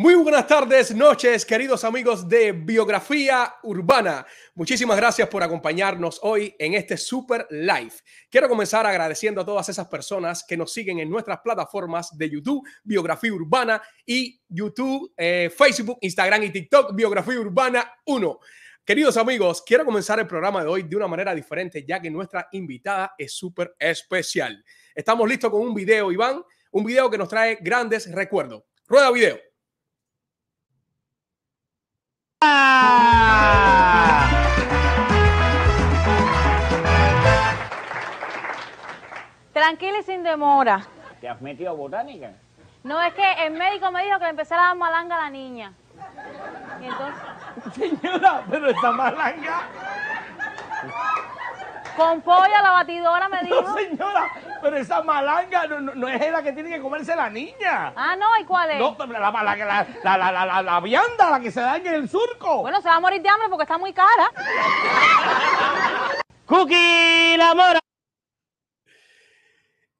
Muy buenas tardes, noches, queridos amigos de Biografía Urbana. Muchísimas gracias por acompañarnos hoy en este super live. Quiero comenzar agradeciendo a todas esas personas que nos siguen en nuestras plataformas de YouTube, Biografía Urbana y YouTube, eh, Facebook, Instagram y TikTok, Biografía Urbana 1. Queridos amigos, quiero comenzar el programa de hoy de una manera diferente, ya que nuestra invitada es súper especial. Estamos listos con un video, Iván, un video que nos trae grandes recuerdos. Rueda video. Tranquila y sin demora. ¿Te has metido a botánica? No, es que el médico me dijo que empezara a dar malanga a la niña. Y entonces, Señora, pero esa malanga. Con pollo a la batidora me dijo. No, señora, pero esa malanga no, no- no es la que tiene que comerse la niña. Ah, no, ¿y cuál es? No, la, la, la, la, la, la, la, la- la vianda, la que se daña en el surco. Bueno, se va a morir de hambre porque está muy cara. Cookie, la mora.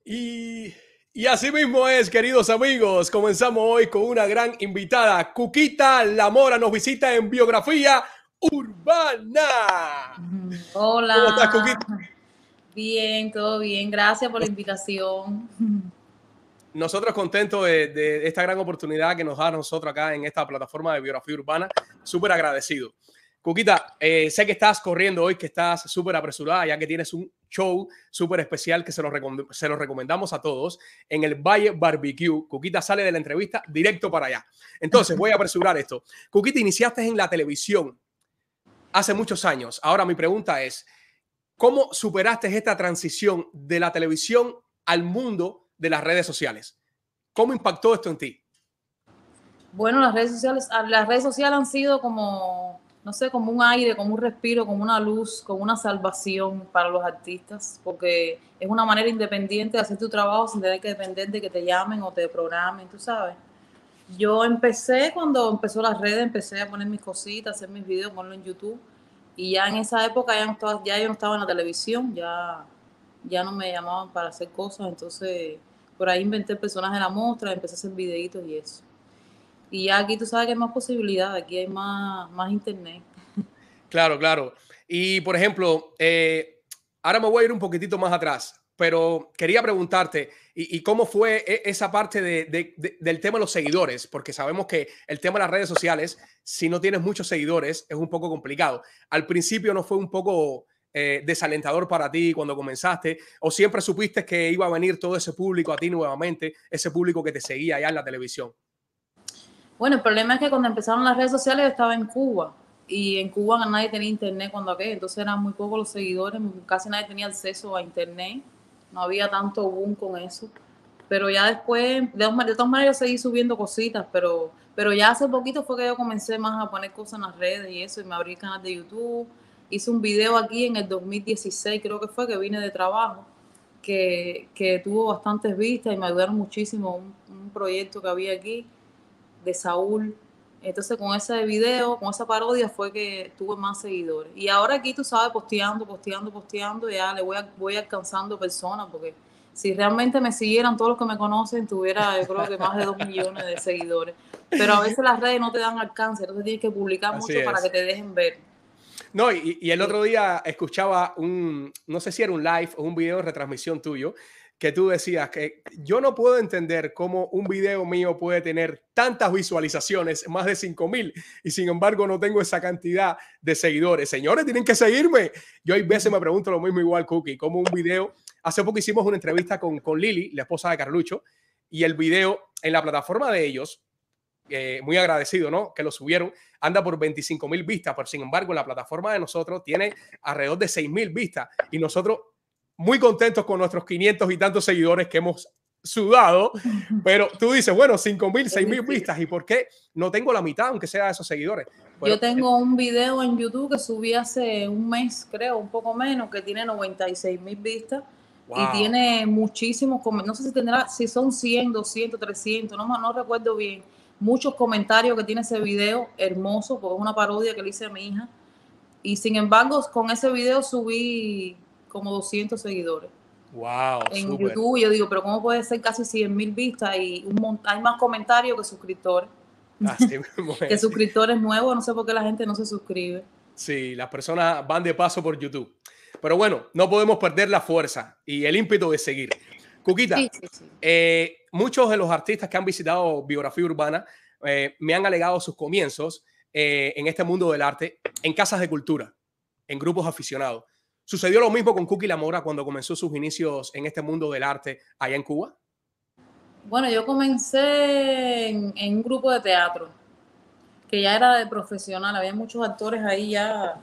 Y, y así mismo es, queridos amigos. Comenzamos hoy con una gran invitada. Cuquita Lamora nos visita en Biografía Urbana. Hola. ¿Cómo estás, Cuquita? Bien, todo bien. Gracias por la invitación. Nosotros contentos de, de esta gran oportunidad que nos da a nosotros acá en esta plataforma de Biografía Urbana. Súper agradecido. Cuquita, eh, sé que estás corriendo hoy, que estás súper apresurada, ya que tienes un show súper especial que se lo, se lo recomendamos a todos en el Valle Barbecue. Cuquita sale de la entrevista directo para allá. Entonces, voy a apresurar esto. Cuquita, iniciaste en la televisión hace muchos años. Ahora mi pregunta es, ¿cómo superaste esta transición de la televisión al mundo de las redes sociales? ¿Cómo impactó esto en ti? Bueno, las redes sociales, ah, las redes sociales han sido como, no sé, como un aire, como un respiro, como una luz, como una salvación para los artistas, porque es una manera independiente de hacer tu trabajo sin tener que depender de que te llamen o te programen, tú sabes. Yo empecé cuando empezó las redes, empecé a poner mis cositas, hacer mis videos, ponerlo en YouTube, y ya en esa época ya, no estaba, ya yo no estaba en la televisión, ya, ya no me llamaban para hacer cosas, entonces por ahí inventé el personaje de la mostra, empecé a hacer videitos y eso. Y ya aquí tú sabes que hay más posibilidades, aquí hay más, más internet. Claro, claro. Y por ejemplo, eh, ahora me voy a ir un poquitito más atrás, pero quería preguntarte, ¿y, cómo fue e- esa parte de- de- de- del tema de los seguidores? Porque sabemos que el tema de las redes sociales, si no tienes muchos seguidores, es un poco complicado. Al principio no fue un poco eh, desalentador para ti cuando comenzaste, o siempre supiste que iba a venir todo ese público a ti nuevamente, ese público que te seguía allá en la televisión. Bueno, el problema es que cuando empezaron las redes sociales estaba en Cuba y en Cuba nadie tenía internet cuando aquello, entonces eran muy pocos los seguidores, casi nadie tenía acceso a internet, no había tanto boom con eso. Pero ya después, de, todas maneras seguí subiendo cositas, pero, pero ya hace poquito fue que yo comencé más a poner cosas en las redes y eso, y me abrí el canal de YouTube. Hice un video aquí en el 2016, creo que fue, que vine de trabajo, que, que tuvo bastantes vistas y me ayudaron muchísimo un, un proyecto que había aquí de Saúl. Entonces con ese video, con esa parodia fue que tuve más seguidores. Y ahora aquí tú sabes, posteando, posteando, posteando, ya le voy, a- voy alcanzando personas porque si realmente me siguieran todos los que me conocen, tuviera yo creo que más de dos millones de seguidores. Pero a veces las redes no te dan alcance, entonces tienes que publicar Así mucho para que te dejen ver. No, y, y el otro día escuchaba un, no sé si era un live o un video de retransmisión tuyo, que tú decías que yo no puedo entender cómo un video mío puede tener tantas visualizaciones, más de 5 mil, y sin embargo no tengo esa cantidad de seguidores. Señores, tienen que seguirme. Yo hay veces me pregunto lo mismo igual, Cookie, como un video, hace poco hicimos una entrevista con, con Lili, la esposa de Carlucho, y el video en la plataforma de ellos, eh, muy agradecido, ¿no? Que lo subieron, anda por 25 mil vistas, pero sin embargo, la plataforma de nosotros tiene alrededor de 6 mil vistas y nosotros muy contentos con nuestros 500 y tantos seguidores que hemos sudado, pero tú dices, bueno, 5 mil, 6 mil vistas, ¿y por qué no tengo la mitad, aunque sea de esos seguidores? Bueno, Yo tengo un video en YouTube que subí hace un mes, creo, un poco menos, que tiene 96 mil vistas. Wow. Y tiene muchísimos comentarios, no sé si tendrá, si son 100, 200, 300, no, no recuerdo bien. Muchos comentarios que tiene ese video, hermoso, porque es una parodia que le hice a mi hija. Y sin embargo, con ese video subí como 200 seguidores wow, en súper. YouTube. Yo digo, pero ¿cómo puede ser casi 100 mil vistas y un hay más comentarios que suscriptores? Así mismo Que es. suscriptores nuevos, no sé por qué la gente no se suscribe. Sí, las personas van de paso por YouTube. Pero bueno, no podemos perder la fuerza y el ímpetu de seguir. Cuquita, Sí, sí, sí. eh, muchos de los artistas que han visitado Biografía Urbana eh, me han alegado sus comienzos eh, en este mundo del arte en casas de cultura, en grupos aficionados. ¿Sucedió lo mismo con Cookie La Mora cuando comenzó sus inicios en este mundo del arte allá en Cuba? Bueno, yo comencé en, en un grupo de teatro, que ya era de profesional, había muchos actores ahí ya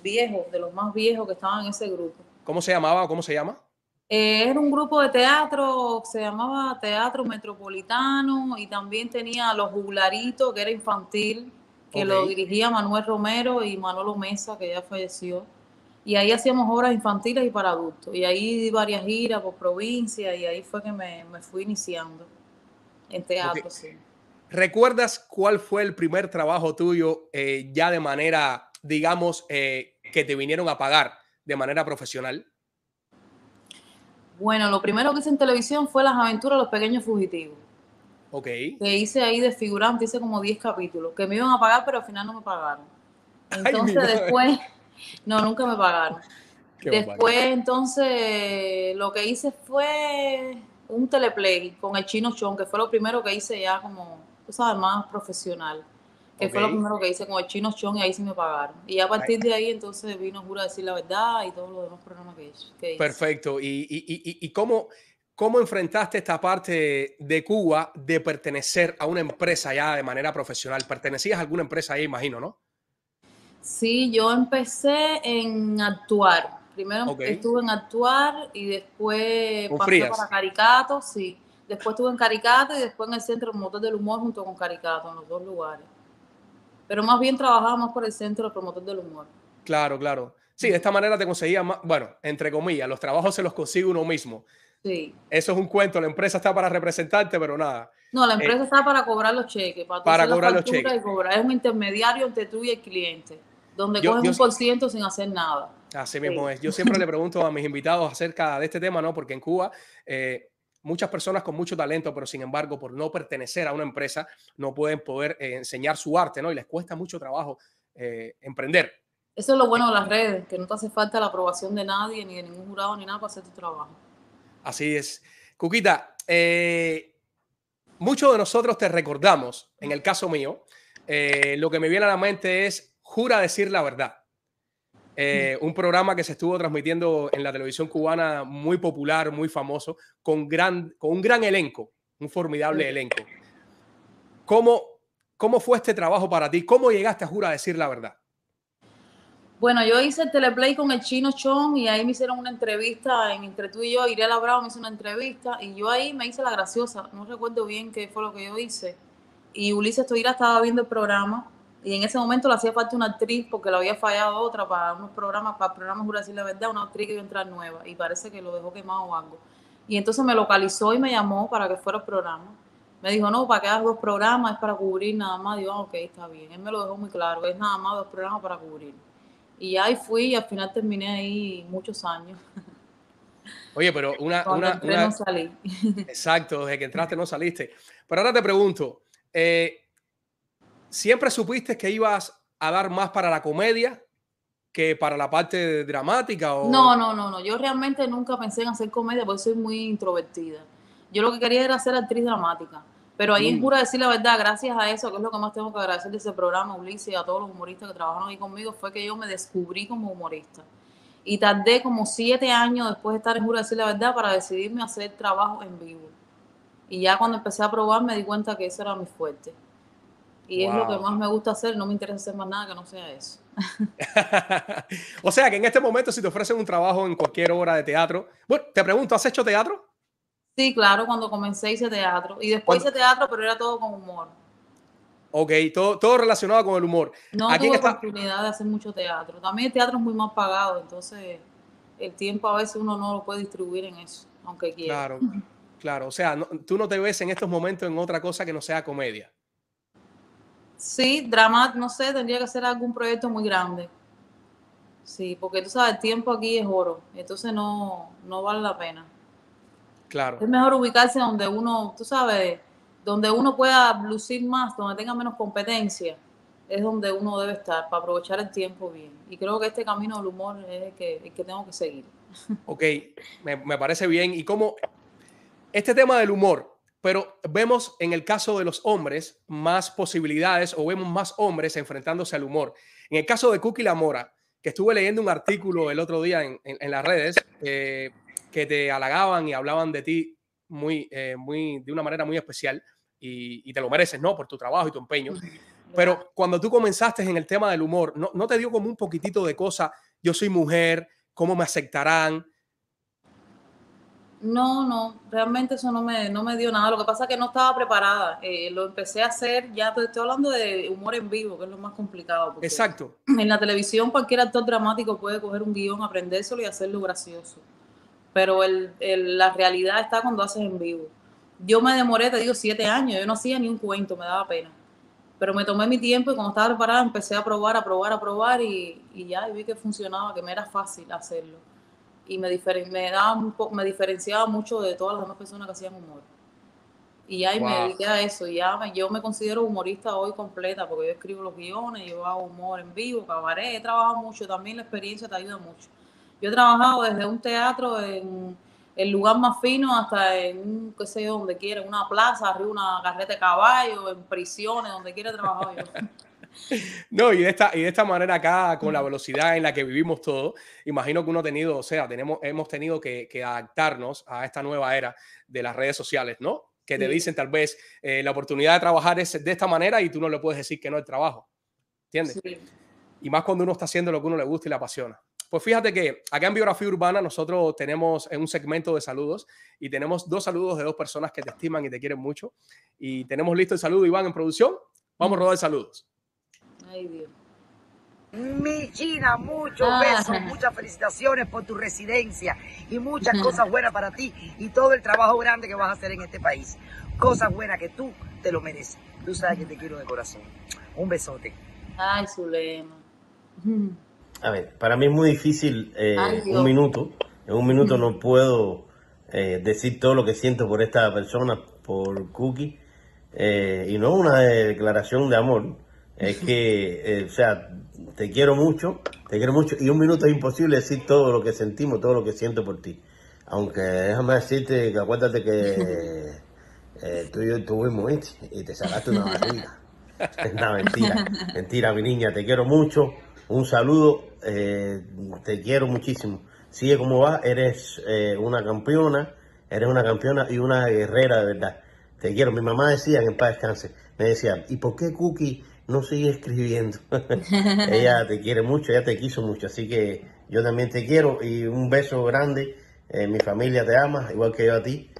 viejos, de los más viejos que estaban en ese grupo. ¿Cómo se llamaba o cómo se llama? Eh, era un grupo de teatro, se llamaba Teatro Metropolitano y también tenía Los Juglaritos, que era infantil, que lo dirigía Manuel Romero y Manolo Mesa, que ya falleció. Y ahí hacíamos obras infantiles y para adultos. Y ahí di varias giras por provincia y ahí fue que me, me fui iniciando en teatro, sí. ¿Recuerdas cuál fue el primer trabajo tuyo eh, ya de manera, digamos, eh, que te vinieron a pagar de manera profesional? Bueno, lo primero que hice en televisión fue Las aventuras de los pequeños fugitivos. Ok. que hice ahí de figurante, hice como 10 capítulos, que me iban a pagar, pero al final no me pagaron. Entonces después, no, nunca me pagaron. Qué después, entonces, lo que hice fue un teleplay con el Chino Chon, que fue lo primero que hice ya como, tú sabes, más profesional. Que fue lo primero que hice con el Chino Chon y ahí sí me pagaron. Y a partir de ahí, entonces, vino Jura decir la verdad y todos los demás programas que hice. que hice. Perfecto. ¿Y, y, y- y- y cómo, cómo enfrentaste esta parte de Cuba de pertenecer a una empresa ya de manera profesional? ¿Pertenecías a alguna empresa ahí, imagino, no? Sí, yo empecé en actuar. Primero estuve en actuar y después pasé Frías. para Caricato, sí. Después estuve en Caricato y después en el Centro Promotor del Humor junto con Caricato, en los dos lugares. Pero más bien trabajaba más por el Centro Promotor del Humor. Claro, claro. Sí, de esta manera te conseguía más, bueno, entre comillas, los trabajos se los consigue uno mismo. Sí. Eso es un cuento, la empresa está para representarte, pero nada. No, la empresa está para cobrar los cheques, para, Eh, para cobrar los cheques. y cobrar. Es un intermediario entre tú y el cliente, donde Yo- cogen yo un por ciento sin hacer nada. Así mismo Sí. es. Yo siempre le pregunto a mis invitados acerca de este tema, ¿no? Porque en Cuba eh, muchas personas con mucho talento, pero sin embargo, por no pertenecer a una empresa, no pueden poder eh, enseñar su arte, ¿no? Y les cuesta mucho trabajo eh, emprender. Eso es lo bueno de las redes, que no te hace falta la aprobación de nadie, ni de ningún jurado, ni nada para hacer tu trabajo. Así es. Cuquita, muchos de nosotros te recordamos, en el caso mío, lo que me viene a la mente es Jura decir la verdad. Eh, un programa que se estuvo transmitiendo en la televisión cubana muy popular, muy famoso, con, gran, con un gran elenco, un formidable Sí. elenco. ¿Cómo, ¿Cómo fue este trabajo para ti? ¿Cómo llegaste a Jura decir la verdad? Bueno, yo hice el teleplay con el chino Chon y ahí me hicieron una entrevista en, entre tú y yo. Irela Bravo me hizo una entrevista y yo ahí me hice la graciosa. No recuerdo bien qué fue lo que yo hice. Y Ulises Toira estaba viendo el programa y en ese momento le hacía falta una actriz porque le había fallado otra para unos programas, para el programa Jura decir la verdad, una actriz que iba a entrar nueva y parece que lo dejó quemado o algo. Y entonces me localizó y me llamó para que fuera el programa. Me dijo, no, para que hagas dos programas, es para cubrir nada más. Digo, ah, ok, está bien. Él me lo dejó muy claro, es nada más dos programas para cubrir. Y ahí fui y al final terminé ahí muchos años. Oye, pero una... Cuando una, entré una- no salí. Exacto, desde que entraste no saliste. Pero ahora te pregunto, eh, ¿siempre supiste que ibas a dar más para la comedia que para la parte dramática? O... No, no, no, no. Yo realmente nunca pensé en hacer comedia porque soy muy introvertida. Yo lo que quería era ser actriz dramática. Pero ahí en Mm. Jura decir la verdad, gracias a eso, que es lo que más tengo que agradecer de ese programa, Ulises, y a todos los humoristas que trabajaron ahí conmigo, fue que yo me descubrí como humorista. Y tardé como siete años después de estar en Jura decir la verdad para decidirme a hacer trabajo en vivo. Y ya cuando empecé a probar me di cuenta que eso era mi fuerte. Y es lo que más me gusta hacer, no me interesa hacer más nada que no sea eso. o sea, que en este momento si te ofrecen un trabajo en cualquier obra de teatro, bueno, te pregunto, ¿has hecho teatro? Sí, claro, cuando comencé hice teatro. Y después ¿Cuándo? hice teatro, pero era todo con humor. Ok, todo, todo relacionado con el humor. No ¿A quién tuve está- oportunidad de hacer mucho teatro. También el teatro es muy mal pagado, entonces el tiempo a veces uno no lo puede distribuir en eso, aunque quiera. Claro, claro. O sea, no- tú no te ves en estos momentos en otra cosa que no sea comedia. Sí, drama, no sé, tendría que ser algún proyecto muy grande. Sí, porque tú sabes, el tiempo aquí es oro, entonces no, no vale la pena. Claro. Es mejor ubicarse donde uno, tú sabes, donde uno pueda lucir más, donde tenga menos competencia, es donde uno debe estar para aprovechar el tiempo bien. Y creo que este camino del humor es el que, el que tengo que seguir. Ok, me, me parece bien. Y como este tema del humor, pero vemos en el caso de los hombres más posibilidades o vemos más hombres enfrentándose al humor. En el caso de Cookie La Mora, que estuve leyendo un artículo el otro día en, en, en las redes eh, que te halagaban y hablaban de ti muy, eh, muy, de una manera muy especial y, y, te lo mereces, ¿no? Por tu trabajo y tu empeño. Pero cuando tú comenzaste en el tema del humor, ¿no, no te dio como un poquitito de cosa? Yo soy mujer, ¿cómo me aceptarán? No, no, realmente eso no me, no me dio nada. Lo que pasa es que no estaba preparada. Eh, lo empecé a hacer, ya te estoy hablando de humor en vivo, que es lo más complicado. Exacto. En la televisión cualquier actor dramático puede coger un guion, aprendérselo y hacerlo gracioso. Pero el, el, la realidad está cuando haces en vivo. Yo me demoré, te digo, siete años. Yo no hacía ni un cuento, me daba pena. Pero me tomé mi tiempo y cuando estaba preparada empecé a probar, a probar, a probar y, y ya y vi que funcionaba, que me era fácil hacerlo y me, diferen, me, daba un me diferenciaba mucho de todas las demás personas que hacían humor. Y y wow. me dediqué a eso. Ya me, yo me considero humorista hoy completa porque yo escribo los guiones, yo hago humor en vivo, cabaret, he trabajado mucho, también la experiencia te ayuda mucho. Yo he trabajado desde un teatro en el lugar más fino hasta en un, qué sé yo, donde quiera, en una plaza, arriba una carreta de caballo, en prisiones, donde quiera he trabajado yo. No, y de, esta, y de esta manera acá, con la velocidad en la que vivimos todo, imagino que uno ha tenido, o sea, tenemos, hemos tenido que, que adaptarnos a esta nueva era de las redes sociales, ¿no? Que te sí. dicen tal vez eh, la oportunidad de trabajar es de esta manera y tú no le puedes decir que no el trabajo. ¿Entiendes? Sí. Y más cuando uno está haciendo lo que uno le gusta y le apasiona. Pues fíjate que acá en Biografía Urbana nosotros tenemos un segmento de saludos y tenemos dos saludos de dos personas que te estiman y te quieren mucho. Y tenemos listo el saludo, Iván, en producción. Vamos a rodar saludos. Ay, Dios. Mi China, muchos ah. besos, muchas felicitaciones por tu residencia y muchas cosas buenas para ti y todo el trabajo grande que vas a hacer en este país. Cosas buenas que tú te lo mereces. Tú sabes que te quiero de corazón. Un besote. Ay, Zulema. A ver, para mí es muy difícil eh, Ay, un minuto. En un minuto no puedo eh, decir todo lo que siento por esta persona, por Cookie. Eh, y no una declaración de amor es que, eh, o sea, te quiero mucho, te quiero mucho, y un minuto es imposible decir todo lo que sentimos, todo lo que siento por ti. Aunque déjame decirte que acuérdate que eh, tú y yo estuvimos y te sacaste una barriga. no, mentira, mentira, mi niña, te quiero mucho, un saludo, eh, te quiero muchísimo. Sigue como va, eres una campeona, eres una campeona y una guerrera de verdad. Te quiero. Mi mamá decía, en paz descanse, me decía, ¿y por qué Cookie no sigue escribiendo. ella te quiere mucho, ella te quiso mucho, así que yo también te quiero y un beso grande. Eh, mi familia te ama, igual que yo a ti.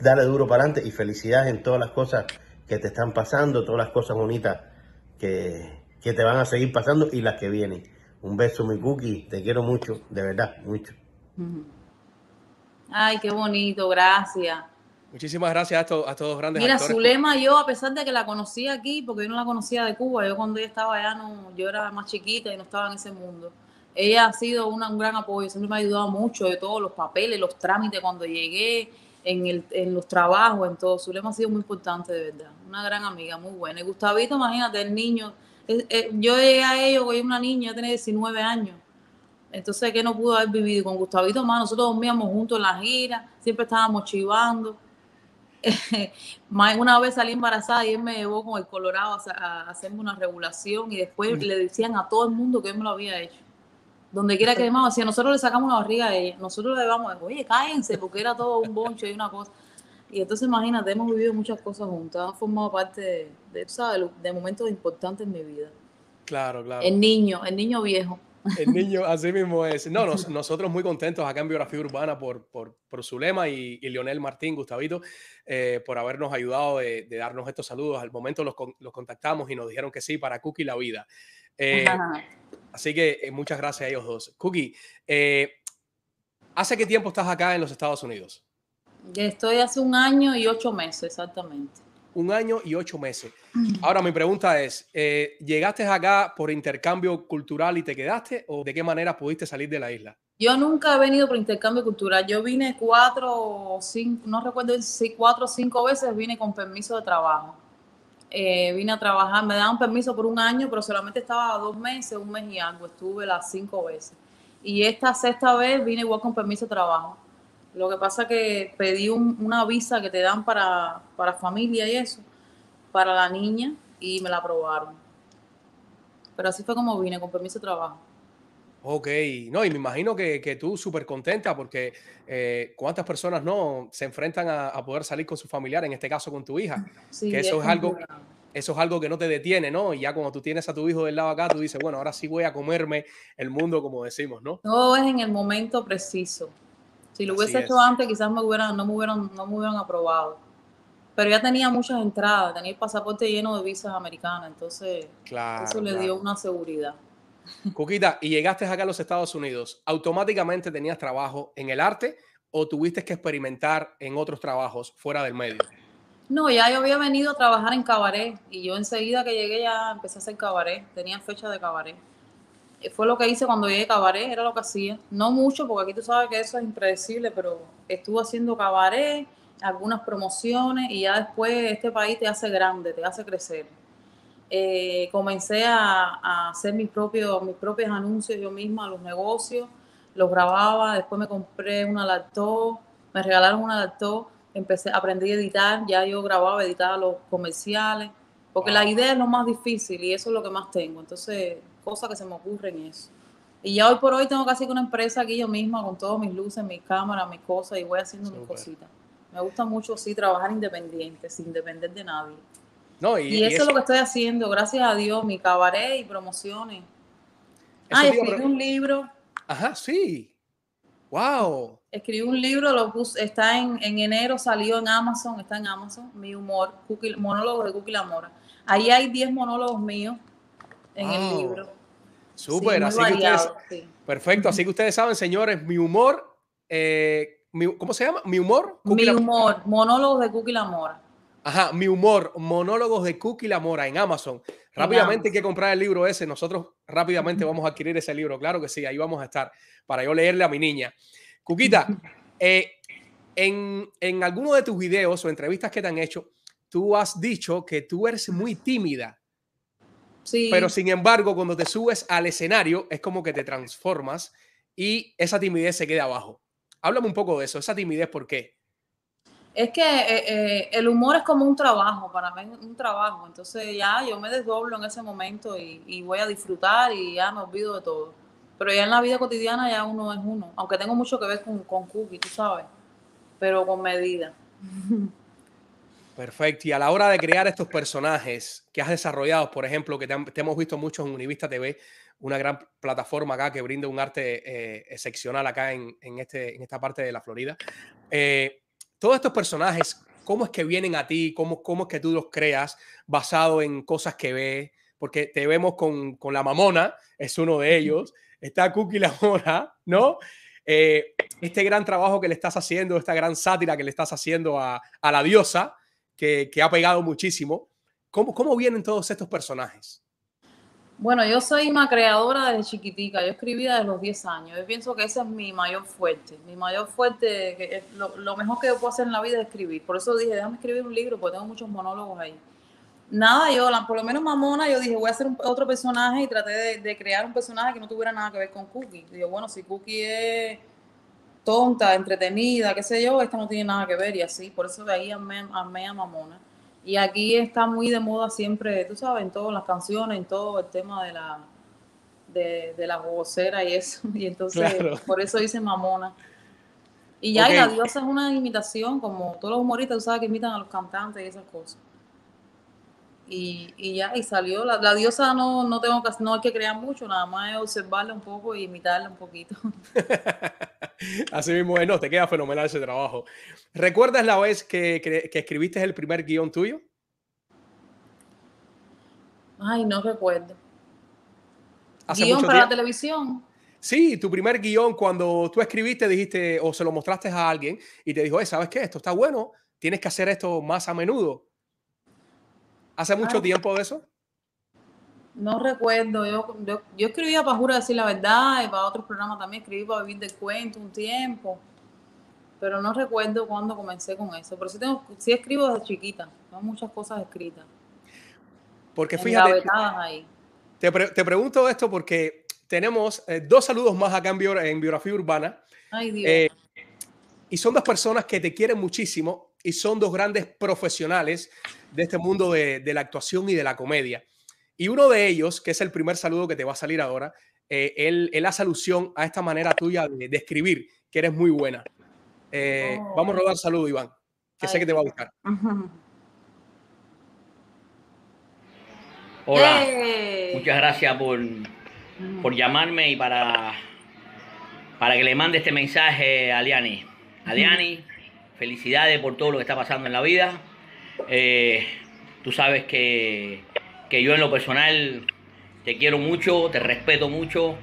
Dale duro para adelante y felicidades en todas las cosas que te están pasando, todas las cosas bonitas que, que te van a seguir pasando y las que vienen. Un beso, mi cookie, te quiero mucho, de verdad, mucho. Ay, qué bonito, gracias. Muchísimas gracias a estos, a estos grandes Mira, actores. Zulema, yo, a pesar de que la conocí aquí, porque yo no la conocía de Cuba, yo cuando ella estaba allá, no, yo era más chiquita y no estaba en ese mundo. Ella ha sido una, un gran apoyo, siempre me ha ayudado mucho de todos los papeles, los trámites cuando llegué, en, el, en los trabajos, en todo. Zulema ha sido muy importante, de verdad. Una gran amiga, muy buena. Y Gustavito, imagínate, el niño. Es, es, yo llegué a ellos, soy una niña, tenía 19 años. Entonces, ¿qué no pudo haber vivido? Con Gustavito más, nosotros dormíamos juntos en la gira, siempre estábamos chivando. una vez salí embarazada y él me llevó con el Colorado a, hacerme una regulación y después le decían a todo el mundo que él me lo había hecho. Donde quiera que llamaba, si nosotros le sacamos una barriga a ella, nosotros le llevamos, oye, cállense, porque era todo un boncho y una cosa. Y entonces imagínate, hemos vivido muchas cosas juntas, hemos formado parte de, de, ¿sabes? de momentos importantes en mi vida. Claro, claro. El niño, el niño viejo. El niño, así mismo es. No, nos, nosotros muy contentos acá en Biografía Urbana por, por, por Zulema y, y, Leonel Martín, Gustavito, eh, por habernos ayudado de, de, darnos estos saludos. Al momento los, los, contactamos y nos dijeron que sí para Cookie la vida. Eh, así que eh, muchas gracias a ellos dos. Cookie, ¿hace qué tiempo estás acá en los Estados Unidos? Estoy hace un año y ocho meses, exactamente un año y ocho meses. Ahora mi pregunta es, eh, ¿llegaste acá por intercambio cultural y te quedaste o de qué manera pudiste salir de la isla? Yo nunca he venido por intercambio cultural. Yo vine cuatro o cinco, no recuerdo si cuatro o cinco veces vine con permiso de trabajo. Eh, vine a trabajar, me daban permiso por un año, pero solamente estaba dos meses, un mes y algo. Estuve las cinco veces. Y esta sexta vez vine igual con permiso de trabajo. Lo que pasa que pedí una visa que te dan para, para familia y eso, para la niña, y me la aprobaron. Pero así fue como vine, con permiso de trabajo. Ok, no, y me imagino que, que tú súper contenta porque eh, cuántas personas no se enfrentan a, poder salir con su familiar, en este caso con tu hija, sí, que eso es, algo, eso es algo que no te detiene, ¿no? Y ya cuando tú tienes a tu hijo del lado acá, tú dices, bueno, ahora sí voy a comerme el mundo, como decimos, ¿no? Todo es en el momento preciso. Si lo hubiese hecho antes, quizás me hubieran, no, me hubieran, no me hubieran aprobado. Pero ya tenía muchas entradas, tenía el pasaporte lleno de visas americanas, entonces eso le dio una seguridad. Cuquita, y llegaste acá a los Estados Unidos, ¿automáticamente tenías trabajo en el arte o tuviste que experimentar en otros trabajos fuera del medio? No, ya yo había venido a trabajar en cabaret y yo enseguida que llegué ya empecé a hacer cabaret, tenía fecha de cabaret. Fue lo que hice cuando llegué a cabaret, era lo que hacía. No mucho, porque aquí tú sabes que eso es impredecible, pero estuve haciendo cabaret, algunas promociones y ya después este país te hace grande, te hace crecer. Eh, comencé a, hacer mis propios, mis propios anuncios yo misma, los negocios, los grababa, después me compré una laptop, me regalaron una laptop, empecé, aprendí a editar, ya yo grababa, editaba los comerciales, porque la idea es lo más difícil y eso es lo que más tengo, entonces, cosas que se me ocurren eso. Y ya hoy por hoy tengo casi una empresa aquí yo misma con todas mis luces, mis cámaras, mis cosas y voy haciendo mis cositas. Me gusta mucho, sí, trabajar independiente, sin depender de nadie y, eso, es lo que estoy haciendo, gracias a Dios, mi cabaret y promociones. ah, escribí un libro. Ajá, sí. Wow. Escribí un libro, lo puse, está en, en enero, salió en Amazon, está en Amazon, mi humor, monólogo de Cookie La Mora. Ahí hay 10 monólogos míos en el libro. Súper, así que ustedes, perfecto, así que ustedes saben, señores, mi humor, eh, ¿cómo se llama? Mi humor. mi humor, monólogos de Cookie La Mora. Ajá, mi humor, monólogos de Cookie La Mora en Amazon. Rápidamente hay que comprar el libro ese. Nosotros rápidamente vamos a adquirir ese libro. Claro que sí, ahí vamos a estar para yo leerle a mi niña. Cuquita, eh, en, en alguno de tus videos o entrevistas que te han hecho, tú has dicho que tú eres muy tímida. Sí. Pero sin embargo, cuando te subes al escenario, es como que te transformas y esa timidez se queda abajo. Háblame un poco de eso, esa timidez, ¿por qué? es que eh, eh, el humor es como un trabajo, para mí un trabajo. Entonces ya yo me desdoblo en ese momento y, voy a disfrutar y ya me olvido de todo. Pero ya en la vida cotidiana ya uno es uno, aunque tengo mucho que ver con, con Cookie, tú sabes, pero con medida. Perfecto. Y a la hora de crear estos personajes que has desarrollado, por ejemplo, que te, hemos visto mucho en Univista TV, una gran plataforma acá que brinda un arte eh, excepcional acá en, este, en esta parte de la Florida. Eh, todos estos personajes, ¿cómo es que vienen a ti? ¿Cómo, cómo es que tú los creas basado en cosas que ves? Porque te vemos con, con la mamona, es uno de ellos. Está Cookie la Mona, ¿no? Eh, este gran trabajo que le estás haciendo, esta gran sátira que le estás haciendo a, a la diosa, que, que, ha pegado muchísimo. ¿Cómo, ¿Cómo vienen todos estos personajes? Bueno, yo soy una creadora desde chiquitica, yo escribí desde los 10 años, yo pienso que ese es mi mayor fuerte, mi mayor fuerte, que lo, mejor que yo puedo hacer en la vida es escribir, por eso dije, déjame escribir un libro, porque tengo muchos monólogos ahí. Nada, yo, por lo menos mamona, yo dije, voy a hacer otro personaje y traté de, crear un personaje que no tuviera nada que ver con Cookie. Digo, bueno, si Cookie es tonta, entretenida, qué sé yo, esta no tiene nada que ver y así, por eso de ahí amé, amé a mamona. Y aquí está muy de moda siempre, tú sabes, en todas las canciones, en todo el tema de la de, de la vocera y eso. Y entonces, por eso dice mamona. Y ya, y la diosa es una imitación, como todos los humoristas, tú sabes que imitan a los cantantes y esas cosas. Y, y ya, y salió. La, la, diosa no, no tengo que, no hay que crear mucho, nada más es observarla un poco y imitarla un poquito. Así mismo es, no, te queda fenomenal ese trabajo. ¿Recuerdas la vez que, que, escribiste el primer guion tuyo? Ay, no recuerdo. ¿Guión para la televisión? Sí, tu primer guion, cuando tú escribiste, dijiste o se lo mostraste a alguien y te dijo, ¿sabes qué? Esto está bueno, tienes que hacer esto más a menudo. ¿Hace mucho tiempo de eso? No recuerdo, yo, yo, escribía para Jura Decir la Verdad y para otros programas también, escribí para Vivir del Cuento un tiempo, pero no recuerdo cuándo comencé con eso, pero sí, tengo, sí escribo desde chiquita, tengo muchas cosas escritas. Porque fíjate, ahí. Te, te, pregunto esto porque tenemos eh, dos saludos más acá en, en Biografía Urbana. Ay, Dios. Eh, y son dos personas que te quieren muchísimo y son dos grandes profesionales de este mundo de, de la actuación y de la comedia. Y uno de ellos, que es el primer saludo que te va a salir ahora, eh, él, él, hace alusión a esta manera tuya de, escribir, que eres muy buena. Eh, oh. Vamos a rodar saludo, Iván, que sé que te va a gustar. Hola, muchas gracias por, por llamarme y para, para que le mande este mensaje a Liani. Aliani, felicidades por todo lo que está pasando en la vida. Eh, tú sabes que que yo en lo personal te quiero mucho, te respeto mucho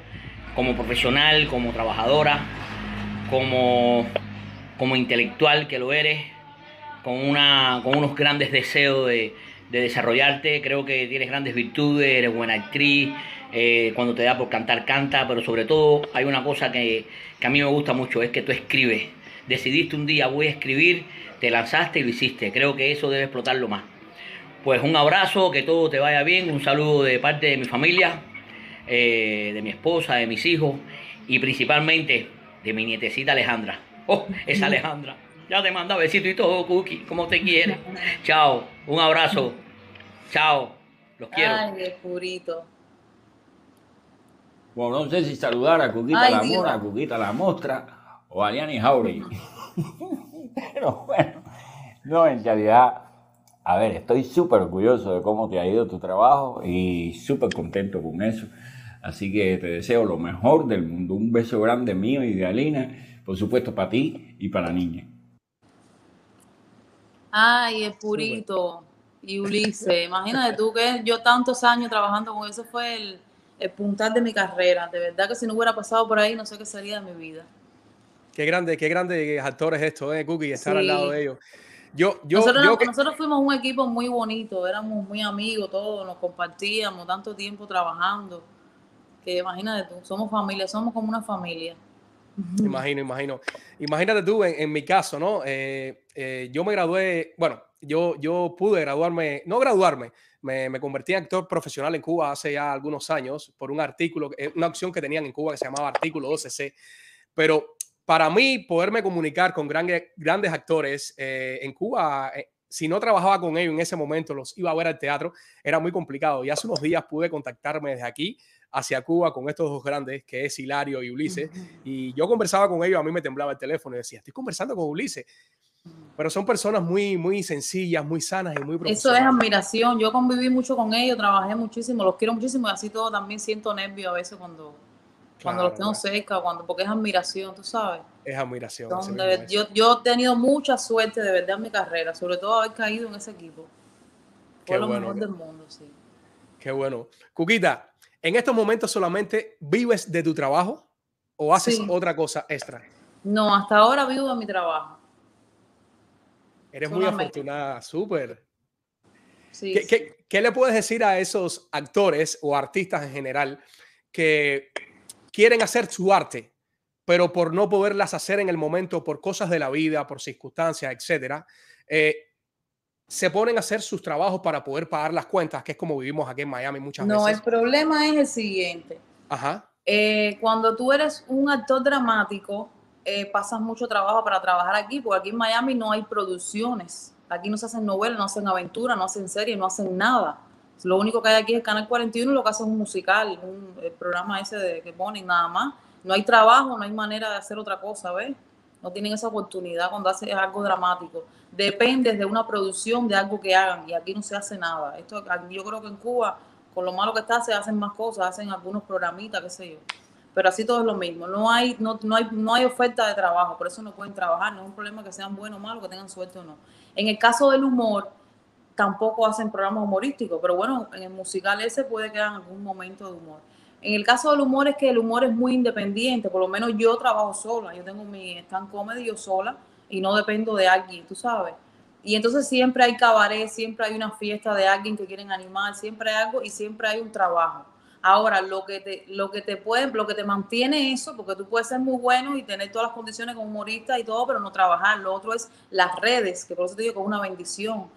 como profesional, como trabajadora, como, como intelectual que lo eres, con, una, con unos grandes deseos de, desarrollarte. Creo que tienes grandes virtudes, eres buena actriz, eh, cuando te da por cantar, canta, pero sobre todo hay una cosa que, que a mí me gusta mucho, es que tú escribes. Decidiste un día voy a escribir, te lanzaste y lo hiciste. Creo que eso debe explotarlo más. Pues un abrazo, que todo te vaya bien, un saludo de parte de mi familia, eh, de mi esposa, de mis hijos y principalmente de mi nietecita Alejandra. Oh, esa Alejandra. Ya te manda besito y todo, Cookie, como te quiere. Chao, un abrazo. Chao, los quiero. Ay, purito. Bueno, no sé si saludar a Cuquita la Mora, a Cuquita la Mostra o a Liani Jauregui. Pero bueno, no, en realidad a ver, estoy súper orgulloso de cómo te ha ido tu trabajo y súper contento con eso. Así que te deseo lo mejor del mundo. Un beso grande mío y de Alina, por supuesto para ti y para la niña. Ay, es purito. Y Ulises, imagínate tú que yo tantos años trabajando con eso fue el, el puntal de mi carrera. De verdad que si no hubiera pasado por ahí, no sé qué sería de mi vida. Qué grande, qué grande actores esto, ¿eh, Cookie? Estar al lado de ellos. Yo, yo, nosotros, fuimos un equipo muy bonito, éramos muy amigos todos, nos compartíamos tanto tiempo trabajando, que imagínate tú, somos familia, somos como una familia. Imagino, imagino. Imagínate tú, en, mi caso, ¿no? Eh, eh, yo me gradué, bueno, yo, yo pude graduarme, no graduarme, me, me, convertí en actor profesional en Cuba hace ya algunos años por un artículo, eh, una opción que tenían en Cuba que se llamaba Artículo 12C. Pero para mí, poderme comunicar con grandes, grandes actores eh, en Cuba, eh, si no trabajaba con ellos en ese momento, los iba a ver al teatro, era muy complicado. Y hace unos días pude contactarme desde aquí hacia Cuba con estos dos grandes, que es Hilario y Ulises. Y yo conversaba con ellos, a mí me temblaba el teléfono y decía, estoy conversando con Ulises. Pero son personas muy, muy sencillas, muy sanas y muy Eso es admiración. Yo conviví mucho con ellos, trabajé muchísimo, los quiero muchísimo y así todo también siento nervio a veces cuando, cuando los tengo cerca, cuando, porque es admiración, tú sabes. Es admiración. yo, yo he tenido mucha suerte de verdad en mi carrera, sobre todo haber caído en ese equipo. Fue lo mejor del mundo, sí. Qué bueno. Cuquita, ¿en estos momentos solamente vives de tu trabajo o haces otra cosa extra? No, hasta ahora vivo de mi trabajo. Eres muy afortunada, súper. Sí, ¿Qué, ¿Qué le puedes decir a esos actores o artistas en general que quieren hacer su arte, pero por no poderlas hacer en el momento, por cosas de la vida, por circunstancias, etcétera, eh, se ponen a hacer sus trabajos para poder pagar las cuentas, que es como vivimos aquí en Miami muchas veces. No, el problema es el siguiente. Ajá. Eh, cuando tú eres un actor dramático, eh, pasas mucho trabajo para trabajar aquí, porque aquí en Miami no hay producciones. Aquí no se hacen novelas, no hacen aventuras, no hacen series, no hacen nada. Lo único que hay aquí es el Canal 41 lo que hace es un musical, un el programa ese de, que ponen nada más. No hay trabajo, no hay manera de hacer otra cosa, ¿ves? No tienen esa oportunidad cuando haces algo dramático. Depende de una producción, de algo que hagan, y aquí no se hace nada. Esto, yo creo que en Cuba, con lo malo que está, se hacen más cosas, hacen algunos programitas, qué sé yo. Pero así todo es lo mismo. No hay, no, no hay, no hay oferta de trabajo, por eso no pueden trabajar. No es un problema que sean buenos o malos, que tengan suerte o no. En el caso del humor, tampoco hacen programas humorísticos, pero bueno, en el musical ese puede quedar algún momento de humor. En el caso del humor es que el humor es muy independiente, por lo menos yo trabajo sola, yo tengo mi stand comedy yo sola y no dependo de alguien, tú sabes. Y entonces siempre hay cabaret, siempre hay una fiesta de alguien que quieren animar, siempre hay algo y siempre hay un trabajo. Ahora, lo que te, lo que te puede, lo que te mantiene eso, porque tú puedes ser muy bueno y tener todas las condiciones como humorista y todo, pero no trabajar. Lo otro es las redes, que por eso te digo que es una bendición.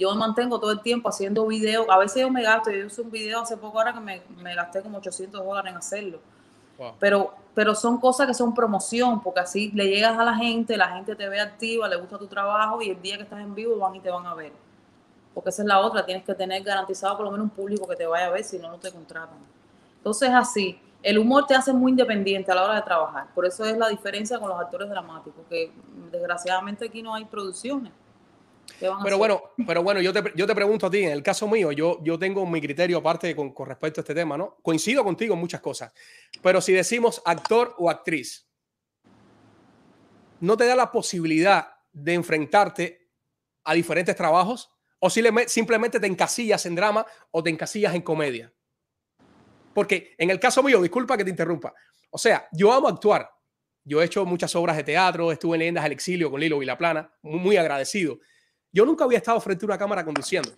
Yo me mantengo todo el tiempo haciendo videos. A veces yo me gasto, yo hice un video hace poco ahora que me, me gasté como 800 dólares en hacerlo. Pero, pero son cosas que son promoción, porque así le llegas a la gente, la gente te ve activa, le gusta tu trabajo y el día que estás en vivo van y te van a ver. Porque esa es la otra, tienes que tener garantizado por lo menos un público que te vaya a ver, si no, no te contratan. Entonces, así, el humor te hace muy independiente a la hora de trabajar. Por eso es la diferencia con los actores dramáticos, que desgraciadamente aquí no hay producciones. Pero bueno, pero bueno, yo te, yo te pregunto a ti, en el caso mío, yo, yo tengo mi criterio aparte con, con respecto a este tema, ¿no? Coincido contigo en muchas cosas, pero si decimos actor o actriz, ¿no te da la posibilidad de enfrentarte a diferentes trabajos? ¿O simplemente te encasillas en drama o te encasillas en comedia? Porque en el caso mío, disculpa que te interrumpa, o sea, yo amo actuar. Yo he hecho muchas obras de teatro, estuve en Leyendas del Exilio con Lilo Vilaplana, muy, muy agradecido. Yo nunca había estado frente a una cámara conduciendo,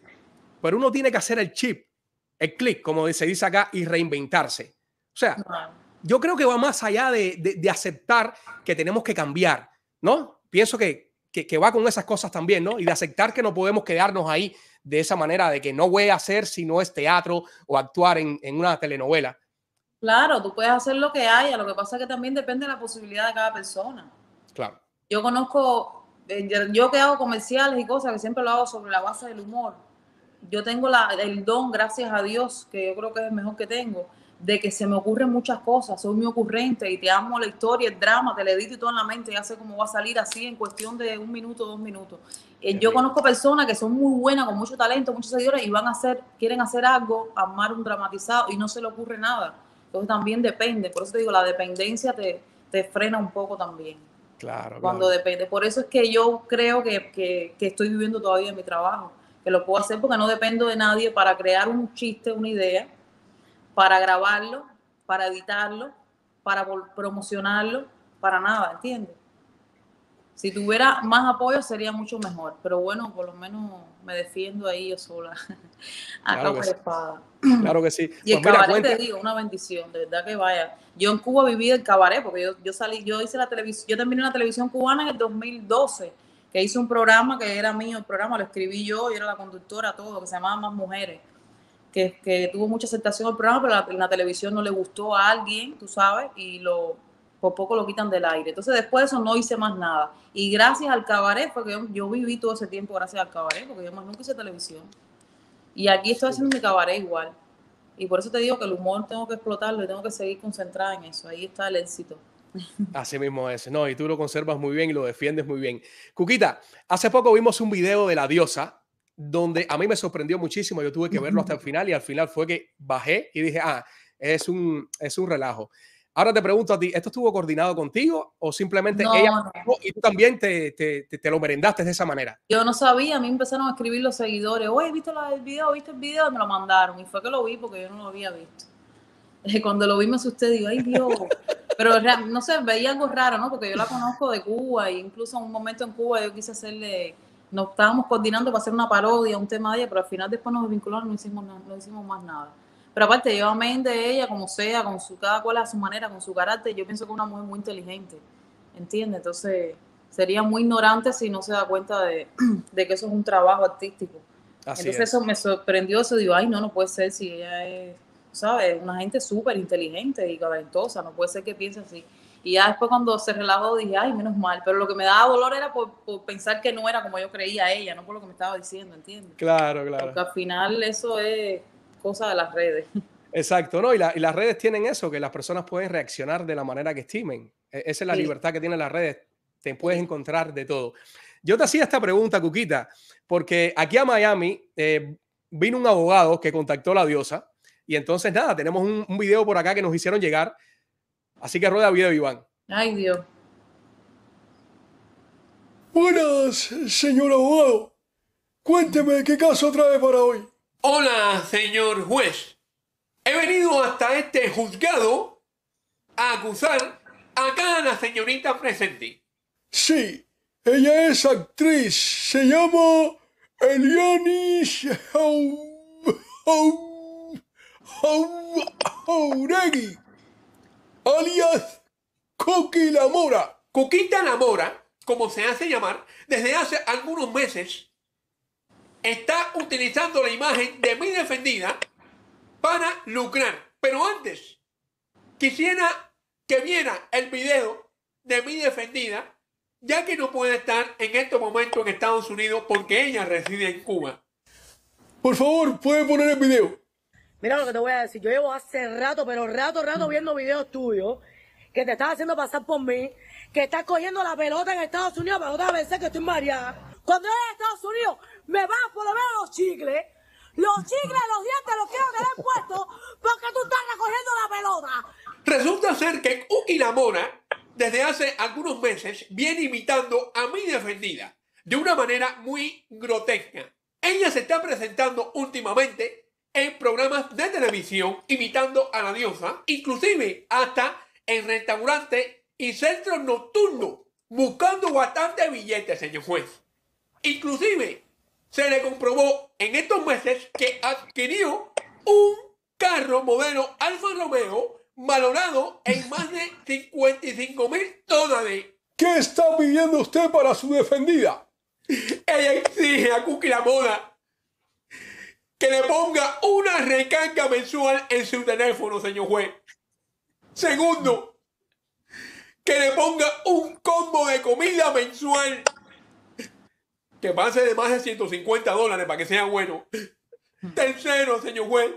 pero uno tiene que hacer el chip, el clic, como se dice acá, y reinventarse. O sea, yo creo que va más allá de, de, aceptar que tenemos que cambiar, ¿no? Pienso que, que, que, va con esas cosas también, ¿no? Y de aceptar que no podemos quedarnos ahí de esa manera, de que no voy a hacer si no es teatro o actuar en, en una telenovela. Claro, tú puedes hacer lo que haya, lo que pasa es que también depende de la posibilidad de cada persona. Claro. Yo conozco yo que hago comerciales y cosas, que siempre lo hago sobre la base del humor, yo tengo la, el don, gracias a Dios, que yo creo que es el mejor que tengo, de que se me ocurren muchas cosas, soy muy ocurrente y te amo la historia, el drama, te le edito y todo en la mente, ya sé cómo va a salir así en cuestión de un minuto, dos minutos. Eh, yo conozco personas que son muy buenas, con mucho talento, muchos seguidores y van a hacer, quieren hacer algo, armar un dramatizado y no se le ocurre nada. Entonces también depende, por eso te digo, la dependencia te, te frena un poco también. Claro. Cuando depende. Por eso es que yo creo que, que, que, estoy viviendo todavía mi trabajo, que lo puedo hacer porque no dependo de nadie para crear un chiste, una idea, para grabarlo, para editarlo, para promocionarlo, para nada, ¿entiendes? Si tuviera más apoyo sería mucho mejor, pero bueno, por lo menos me defiendo ahí yo sola, a claro capa de espada. Claro que sí. Y el pues cabaret, te digo, una bendición, de verdad que vaya. Yo en Cuba viví el cabaret, porque yo, yo salí, yo hice la televisión, yo terminé la televisión cubana en el 2012, que hice un programa que era mío, el programa lo escribí yo, y era la conductora, todo, que se llamaba Más Mujeres. Que, que tuvo mucha aceptación el programa, pero la, en la televisión no le gustó a alguien, tú sabes, y lo, por poco lo quitan del aire. Entonces después de eso no hice más nada. Y gracias al cabaret, porque yo, viví todo ese tiempo gracias al cabaret, porque yo más nunca hice televisión. Y aquí estoy haciendo mi cabaret igual. Y por eso te digo que el humor tengo que explotarlo y tengo que seguir concentrada en eso. Ahí está el éxito. Así mismo es. No, y tú lo conservas muy bien y lo defiendes muy bien. Cuquita, hace poco vimos un video de la diosa donde a mí me sorprendió muchísimo. Yo tuve que verlo hasta el final y al final fue que bajé y dije, ah, es un, es un relajo. Ahora te pregunto a ti, ¿esto estuvo coordinado contigo o simplemente ella y tú también te, te, te, lo merendaste de esa manera? Yo no sabía, a mí empezaron a escribir los seguidores, oye, ¿viste el video? ¿Viste el video? Me lo mandaron y fue que lo vi porque yo no lo había visto. Cuando lo vi me asusté, digo, ay Dios. Pero no sé, veía algo raro, ¿no? Porque yo la conozco de Cuba e incluso en un momento en Cuba yo quise hacerle, nos estábamos coordinando para hacer una parodia, un tema de ella, pero al final después nos vincularon, no hicimos, no hicimos más nada. Pero aparte, yo amén de ella, como sea, con su, cada cual a su manera, con su carácter, yo pienso que es una mujer muy inteligente, ¿entiendes? Entonces, sería muy ignorante si no se da cuenta de, de que eso es un trabajo artístico. Entonces, eso me sorprendió, eso digo, ay, no, no puede ser si ella es, ¿sabes? Una gente súper inteligente y talentosa, no puede ser que piense así. Y ya después cuando se relajó dije, ay, menos mal. Pero lo que me daba dolor era por, por, pensar que no era como yo creía ella, no por lo que me estaba diciendo, ¿entiendes? Claro, claro. Porque al final eso es cosa de las redes. Exacto, ¿no? Y, las redes tienen eso, que las personas pueden reaccionar de la manera que estimen. E, esa es la libertad que tienen las redes. Te puedes encontrar de todo. Yo te hacía esta pregunta, Cuquita, porque aquí a Miami eh, vino un abogado que contactó a la diosa y entonces nada, tenemos un, un, video por acá que nos hicieron llegar. Así que rueda video, Iván. Ay, Dios. Buenas, señor abogado. Cuénteme qué caso trae para hoy. Hola, señor juez. He venido hasta este juzgado a acusar a cada señorita presente. Sí, Ella es actriz. Se llama Eliani Jauregui, alias Coqui La Mora. Coquita La Mora, como se hace llamar, desde hace algunos meses está utilizando la imagen de mi defendida para lucrar. Pero antes, quisiera que viera el video de mi defendida, ya que no puede estar en este momento en Estados Unidos porque ella reside en Cuba. Por favor, puede poner el video. Mira lo que te voy a decir. Yo llevo hace rato, pero rato, rato viendo videos tuyos que te estás haciendo pasar por mí, que estás cogiendo la pelota en Estados Unidos para otra vez que estoy mareada. Cuando eres en Estados Unidos, me vas por lo menos los chicles. Los chicles, los dientes los quiero tener puestos porque tú estás recogiendo la pelota. Resulta ser que Uki Lamora, desde hace algunos meses, viene imitando a mi defendida de una manera muy grotesca. Ella se está presentando últimamente en programas de televisión imitando a la diosa, inclusive hasta en restaurantes y centros nocturnos, buscando bastante billetes, señor juez. Inclusive, se le comprobó en estos meses que adquirió un carro modelo Alfa Romeo valorado en más de 55 mil dólares. ¿Qué está pidiendo usted para su defendida? Ella exige a Cookie la Moda que le ponga una recarga mensual en su teléfono, señor juez. Segundo, que le ponga un combo de comida mensual que pase de más de 150 dólares para que sea bueno. Tercero, señor juez,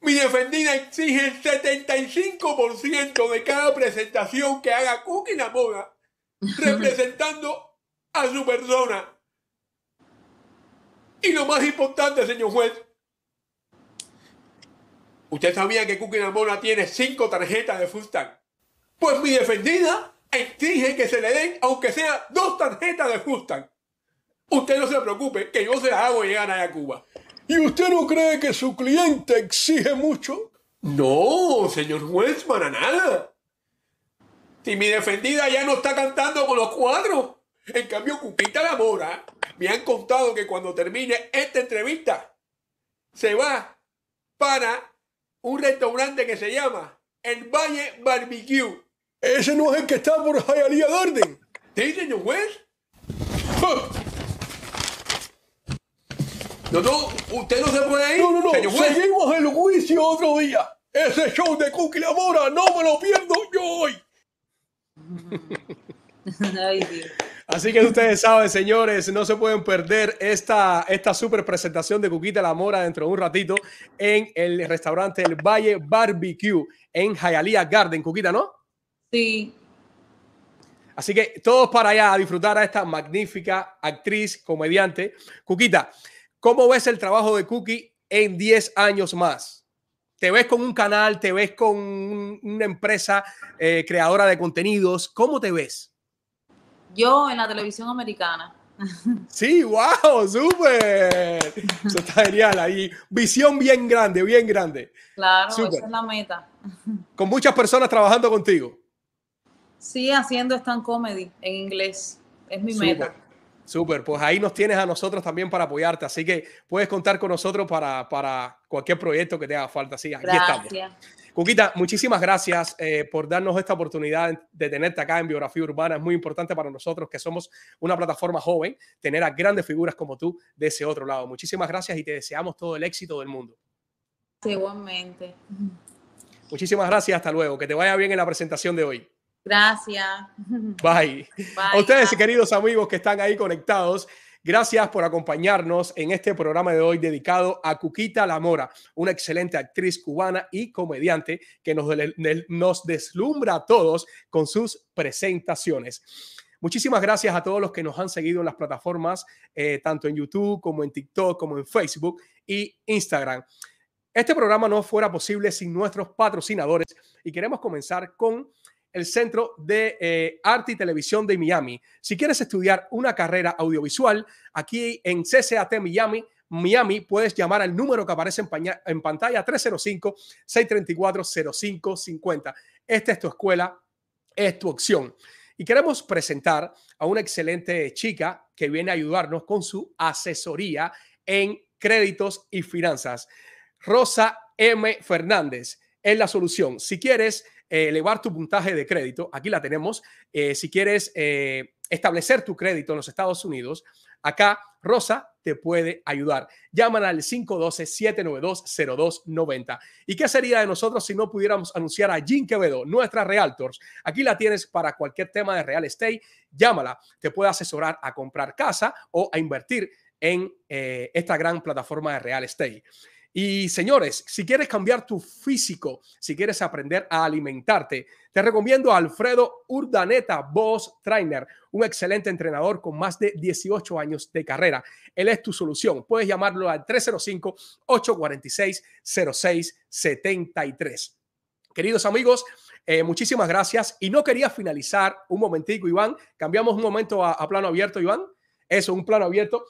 mi defendida exige el 75% de cada presentación que haga Cookie la moda, representando a su persona. Y lo más importante, señor juez, usted sabía que Cookie la moda tiene cinco tarjetas de Fustan. Pues mi defendida exige que se le den, aunque sea dos tarjetas de Fustan. Usted no se preocupe, que yo se las hago llegar allá a Cuba. ¿Y usted no cree que su cliente exige mucho? No, señor juez, para nada. Si mi defendida ya no está cantando con los cuadros. En cambio, Cupita la Mora me han contado que cuando termine esta entrevista se va para un restaurante que se llama El Valle Barbecue ese no es el que está por Hialeah Garden. ¿Sí, señor juez? No, no, usted no se puede ir. No, no, no. Seguimos el juicio otro día. Ese show de Cookie La Mora no me lo pierdo yo hoy. Así que ustedes saben, señores, no se pueden perder esta, esta super presentación de Cuquita La Mora dentro de un ratito en el restaurante El Valle Barbecue en Hialeah Garden. Cuquita, ¿no? Sí. Así que todos para allá a disfrutar a esta magnífica actriz, comediante. Cuquita, ¿cómo ves el trabajo de Cookie en 10 años más? ¿Te ves con un canal? ¿Te ves con una empresa eh, creadora de contenidos? ¿Cómo te ves? Yo en la televisión americana. Sí, wow, súper. Eso está genial ahí. Visión bien grande, bien grande. Claro, esa es la meta. Con muchas personas trabajando contigo. Sí, haciendo stand comedy en inglés. Es mi meta. Súper, pues ahí nos tienes a nosotros también para apoyarte, así que puedes contar con nosotros para, para cualquier proyecto que te haga falta. Sí, aquí estamos. Cuquita, muchísimas gracias eh, por darnos esta oportunidad de tenerte acá en Biografía Urbana. Es muy importante para nosotros que somos una plataforma joven, tener a grandes figuras como tú de ese otro lado. Muchísimas gracias y te deseamos todo el éxito del mundo. igualmente. Muchísimas gracias, hasta luego. Que te vaya bien en la presentación de hoy. Gracias. Bye. A ustedes, queridos amigos que están ahí conectados, gracias por acompañarnos en este programa de hoy dedicado a Cuquita La Mora, una excelente actriz cubana y comediante que nos, nos deslumbra a todos con sus presentaciones. Muchísimas gracias a todos los que nos han seguido en las plataformas, eh, tanto en YouTube como en TikTok, como en Facebook y Instagram. Este programa no fuera posible sin nuestros patrocinadores y queremos comenzar con el Centro de eh, Arte y Televisión de Miami. Si quieres estudiar una carrera audiovisual aquí en CCAT Miami, Miami, puedes llamar al número que aparece en, en pantalla 305-634-0550. Esta es tu escuela, es tu opción. Y queremos presentar a una excelente chica que viene a ayudarnos con su asesoría en créditos y finanzas. Rosa M. Fernández es la solución. Si quieres eh, elevar tu puntaje de crédito, aquí la tenemos. Eh, si quieres eh, establecer tu crédito en los Estados Unidos, acá Rosa te puede ayudar. Llaman al 512-792-0290. ¿Y qué sería de nosotros si no pudiéramos anunciar a Jean Quevedo, nuestra Realtors? Aquí la tienes para cualquier tema de real estate. Llámala, te puede asesorar a comprar casa o a invertir en esta gran plataforma de real estate. Y señores, si quieres cambiar tu físico, si quieres aprender a alimentarte, te recomiendo a Alfredo Urdaneta, Boss Trainer, un excelente entrenador con más de 18 años de carrera. Él es tu solución. Puedes llamarlo al 305-846-0673. Queridos amigos, eh, muchísimas gracias. Y no quería finalizar un momentico, Iván. Cambiamos un momento a plano abierto, Iván. Eso, un plano abierto.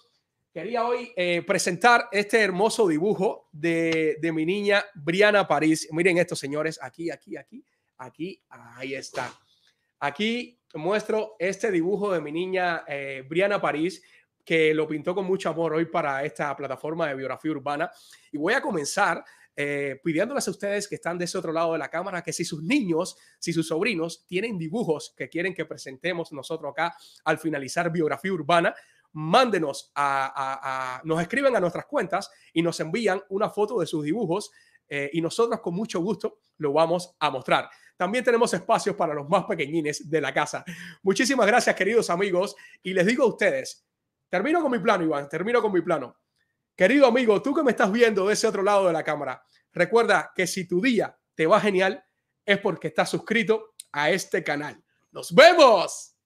Quería hoy eh, presentar este hermoso dibujo de, mi niña Briana París. Miren esto, señores, aquí, aquí, aquí, aquí, ahí está. Aquí muestro este dibujo de mi niña eh, Briana París, que lo pintó con mucho amor hoy para esta plataforma de biografía urbana. Y voy a comenzar eh, pidiéndoles a ustedes que están de ese otro lado de la cámara que si sus niños, si sus sobrinos tienen dibujos que quieren que presentemos nosotros acá al finalizar biografía urbana, mándenos a, nos escriben a nuestras cuentas y nos envían una foto de sus dibujos eh, y nosotros con mucho gusto lo vamos a mostrar. También tenemos espacios para los más pequeñines de la casa. Muchísimas gracias, queridos amigos. Y les digo a ustedes, termino con mi plano, Iván, termino con mi plano. Querido amigo, tú que me estás viendo de ese otro lado de la cámara, recuerda que si tu día te va genial, es porque estás suscrito a este canal. ¡Nos vemos!